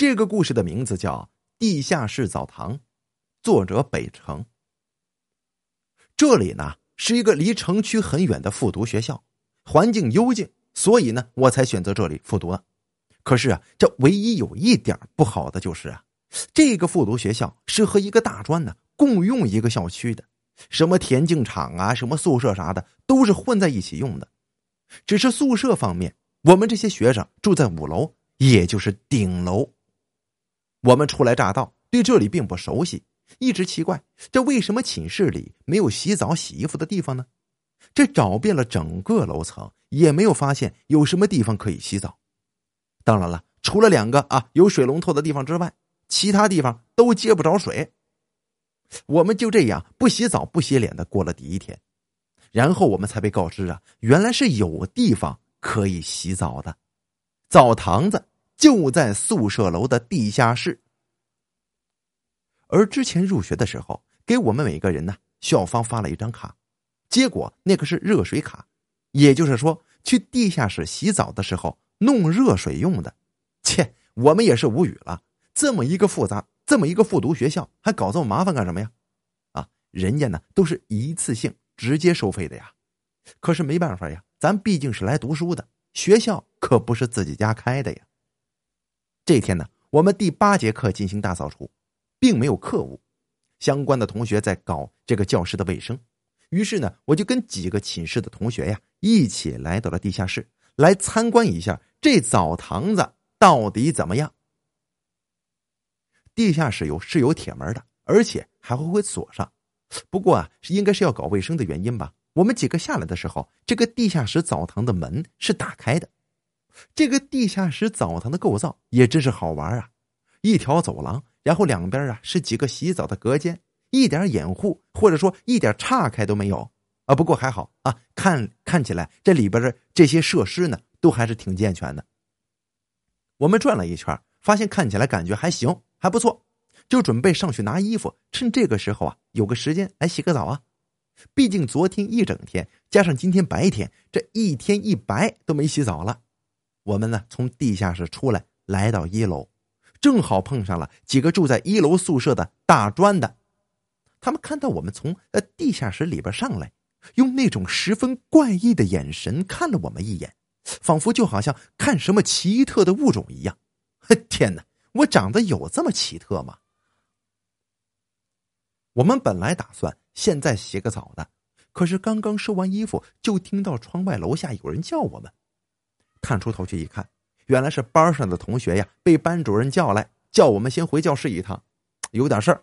这个故事的名字叫《地下室澡堂》，作者北城。这里呢是一个离城区很远的复读学校，环境幽静，所以呢我才选择这里复读了。可是啊，这唯一有一点不好的就是啊，这个复读学校是和一个大专呢共用一个校区的，什么田径场啊、什么宿舍啥的都是混在一起用的。只是宿舍方面，我们这些学生住在五楼，也就是顶楼。我们初来乍到，对这里并不熟悉。一直奇怪，这为什么寝室里没有洗澡、洗衣服的地方呢？这找遍了整个楼层，也没有发现有什么地方可以洗澡。当然了，除了两个啊有水龙头的地方之外，其他地方都接不着水。我们就这样不洗澡、不洗脸的过了第一天，然后我们才被告知啊，原来是有地方可以洗澡的，澡堂子就在宿舍楼的地下室。而之前入学的时候，给我们每个人呢，校方发了一张卡，结果那个是热水卡，也就是说，去地下室洗澡的时候弄热水用的。切，我们也是无语了，这么一个复杂，这么一个复读学校，还搞这么麻烦干什么呀？啊，人家呢都是一次性直接收费的呀。可是没办法呀，咱毕竟是来读书的，学校可不是自己家开的呀。这天呢，我们第八节课进行大扫除。并没有课务，相关的同学在搞这个教室的卫生。于是呢，我就跟几个寝室的同学呀一起来到了地下室，来参观一下这澡堂子到底怎么样。地下室有是有铁门的，而且还会会锁上。不过啊，应该是要搞卫生的原因吧。我们几个下来的时候，这个地下室澡堂的门是打开的。这个地下室澡堂的构造也真是好玩啊！一条走廊。然后两边啊是几个洗澡的隔间，一点掩护或者说一点岔开都没有啊。不过还好啊，看看起来这里边的这些设施呢都还是挺健全的。我们转了一圈，发现看起来感觉还行，还不错，就准备上去拿衣服，趁这个时候啊有个时间来洗个澡啊。毕竟昨天一整天加上今天白天，这一天一白都没洗澡了。我们呢从地下室出来，来到一楼。正好碰上了几个住在一楼宿舍的大专的，他们看到我们从呃地下室里边上来，用那种十分怪异的眼神看了我们一眼，仿佛就好像看什么奇特的物种一样。天哪，我长得有这么奇特吗？我们本来打算现在洗个澡的，可是刚刚收完衣服，就听到窗外楼下有人叫我们，探出头去一看。原来是班上的同学呀，被班主任叫来，叫我们先回教室一趟，有点事儿。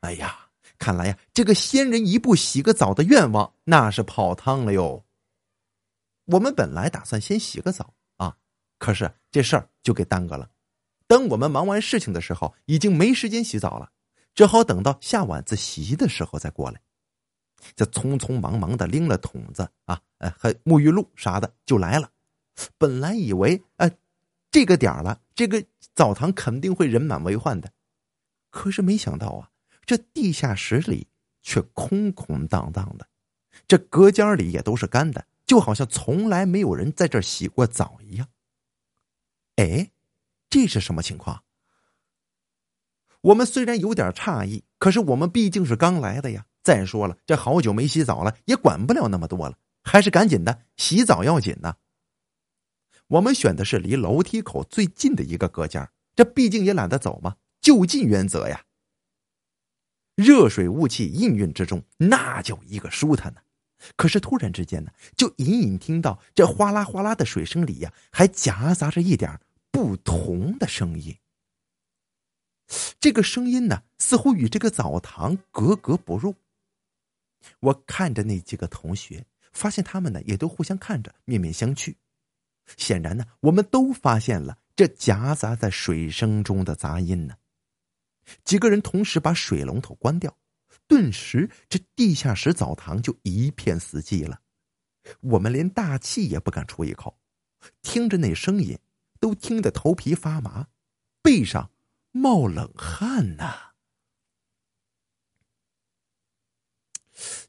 哎呀，看来呀，这个先人一步洗个澡的愿望那是泡汤了哟。我们本来打算先洗个澡啊，可是这事儿就给耽搁了。等我们忙完事情的时候，已经没时间洗澡了，只好等到下晚自习的时候再过来。这匆匆忙忙的拎了桶子啊，呃，和沐浴露啥的就来了。本来以为，呃。这个点了，这个澡堂肯定会人满为患的。可是没想到啊，这地下室里却空空荡荡的，这隔间里也都是干的，就好像从来没有人在这洗过澡一样。哎，这是什么情况？我们虽然有点诧异，可是我们毕竟是刚来的呀。再说了，这好久没洗澡了，也管不了那么多了，还是赶紧的，洗澡要紧呐。我们选的是离楼梯口最近的一个隔间，这毕竟也懒得走嘛，就近原则呀。热水雾气氤氲之中，那叫一个舒坦呢。可是突然之间呢，就隐隐听到这哗啦哗啦的水声里呀，还夹杂着一点不同的声音。这个声音呢，似乎与这个澡堂格格不入。我看着那几个同学，发现他们呢，也都互相看着，面面相觑。显然呢，我们都发现了这夹杂在水声中的杂音呢。几个人同时把水龙头关掉，顿时这地下室澡堂就一片死寂了。我们连大气也不敢出一口，听着那声音，都听得头皮发麻，背上冒冷汗呐。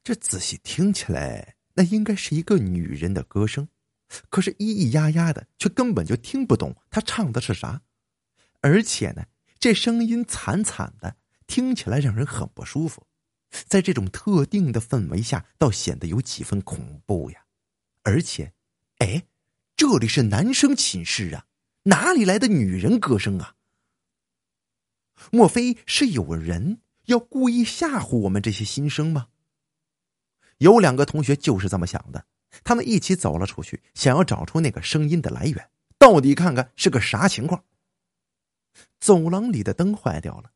这仔细听起来，那应该是一个女人的歌声。可是咿咿呀呀的，却根本就听不懂他唱的是啥。而且呢，这声音惨惨的，听起来让人很不舒服。在这种特定的氛围下，倒显得有几分恐怖呀。而且，哎，这里是男生寝室啊，哪里来的女人歌声啊？莫非是有人要故意吓唬我们这些新生吗？有两个同学就是这么想的，他们一起走了出去，想要找出那个声音的来源，到底看看是个啥情况。走廊里的灯坏掉了，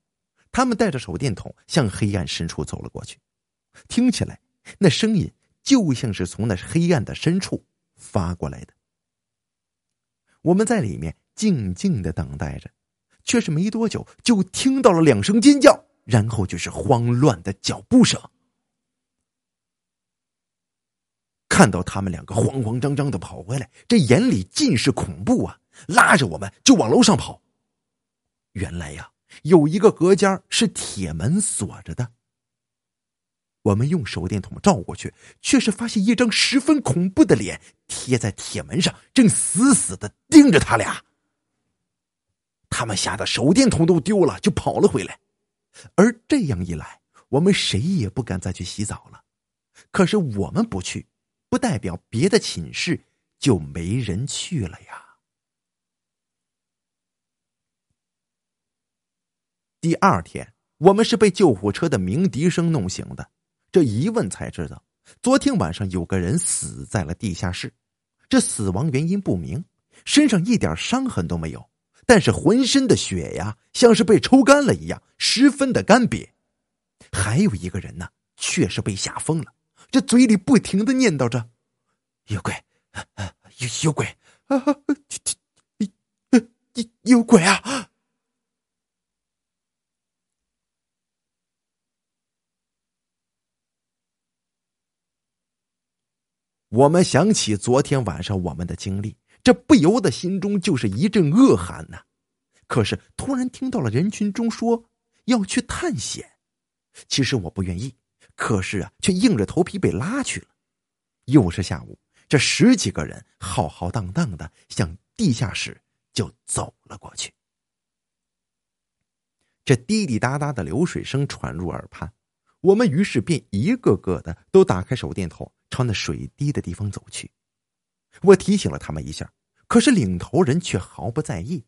他们带着手电筒向黑暗深处走了过去，听起来那声音就像是从那黑暗的深处发过来的。我们在里面静静的等待着，却是没多久就听到了两声尖叫，然后就是慌乱的脚步声。看到他们两个慌慌张张的跑回来，这眼里尽是恐怖啊！拉着我们就往楼上跑。原来呀，有一个隔间是铁门锁着的。我们用手电筒照过去，却是发现一张十分恐怖的脸贴在铁门上，正死死的盯着他俩。他们吓得手电筒都丢了，就跑了回来。而这样一来，我们谁也不敢再去洗澡了。可是我们不去。不代表别的寝室就没人去了呀。第二天，我们是被救护车的鸣笛声弄醒的。这一问才知道，昨天晚上有个人死在了地下室。这死亡原因不明，身上一点伤痕都没有，但是浑身的血呀，像是被抽干了一样，十分的干瘪。还有一个人呢，却是被吓疯了。这嘴里不停的念叨着：“有鬼，有有鬼啊！有有有鬼啊！”我们想起昨天晚上我们的经历，这不由得心中就是一阵恶寒呐。可是突然听到了人群中说要去探险，其实我不愿意。可是啊，却硬着头皮被拉去了。又是下午，这十几个人浩浩荡荡的向地下室就走了过去。这滴滴答答的流水声传入耳畔，我们于是便一个个的都打开手电筒，朝那水滴的地方走去。我提醒了他们一下，可是领头人却毫不在意。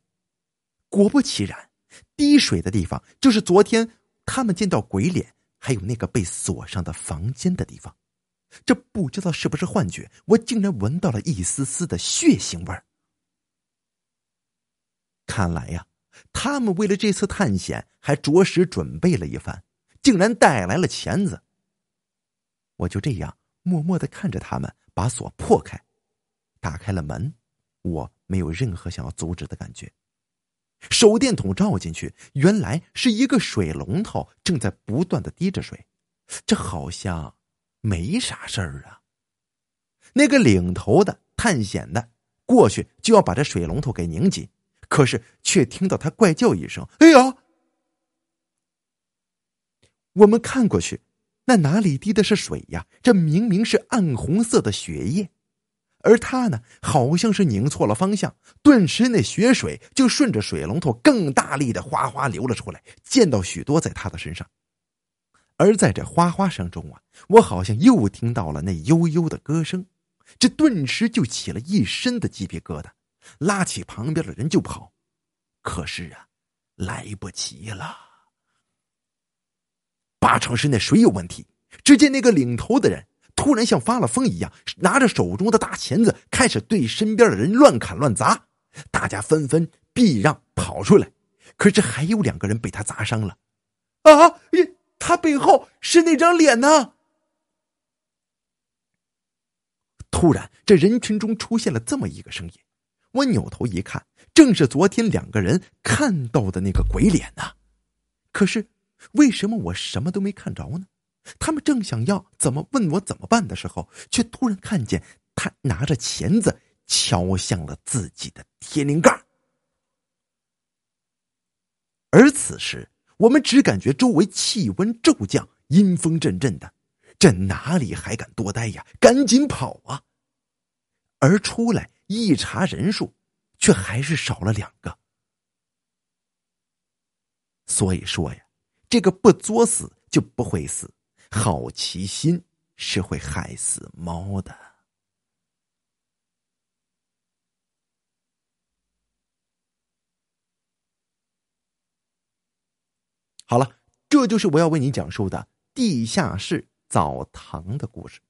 果不其然，滴水的地方就是昨天他们见到鬼脸。还有那个被锁上的房间的地方，这不知道是不是幻觉，我竟然闻到了一丝丝的血腥味儿。看来呀，他们为了这次探险还着实准备了一番，竟然带来了钳子。我就这样默默的看着他们把锁破开，打开了门，我没有任何想要阻止的感觉。手电筒照进去，原来是一个水龙头正在不断的滴着水，这好像没啥事儿啊。那个领头的探险的过去就要把这水龙头给拧紧，可是却听到他怪叫一声：“哎呀！”我们看过去，那哪里滴的是水呀？这明明是暗红色的血液。而他呢，好像是拧错了方向，顿时那血水就顺着水龙头更大力的哗哗流了出来，溅到许多在他的身上。而在这哗哗声中啊，我好像又听到了那悠悠的歌声，这顿时就起了一身的鸡皮疙瘩，拉起旁边的人就跑。可是啊，来不及了，八成是那水有问题。只见那个领头的人。突然像发了疯一样，拿着手中的大钳子，开始对身边的人乱砍乱砸。大家纷纷避让跑出来，可是还有两个人被他砸伤了。啊！他背后是那张脸呢！突然，这人群中出现了这么一个声音，我扭头一看，正是昨天两个人看到的那个鬼脸呢。可是，为什么我什么都没看着呢？他们正想要怎么问我怎么办的时候，却突然看见他拿着钳子敲向了自己的天灵盖。而此时，我们只感觉周围气温骤降，阴风阵阵的，这哪里还敢多待呀？赶紧跑啊！而出来一查人数，却还是少了两个。所以说呀，这个不作死就不会死，好奇心是会害死猫的。好了，这就是我要为你讲述的地下室澡堂的故事。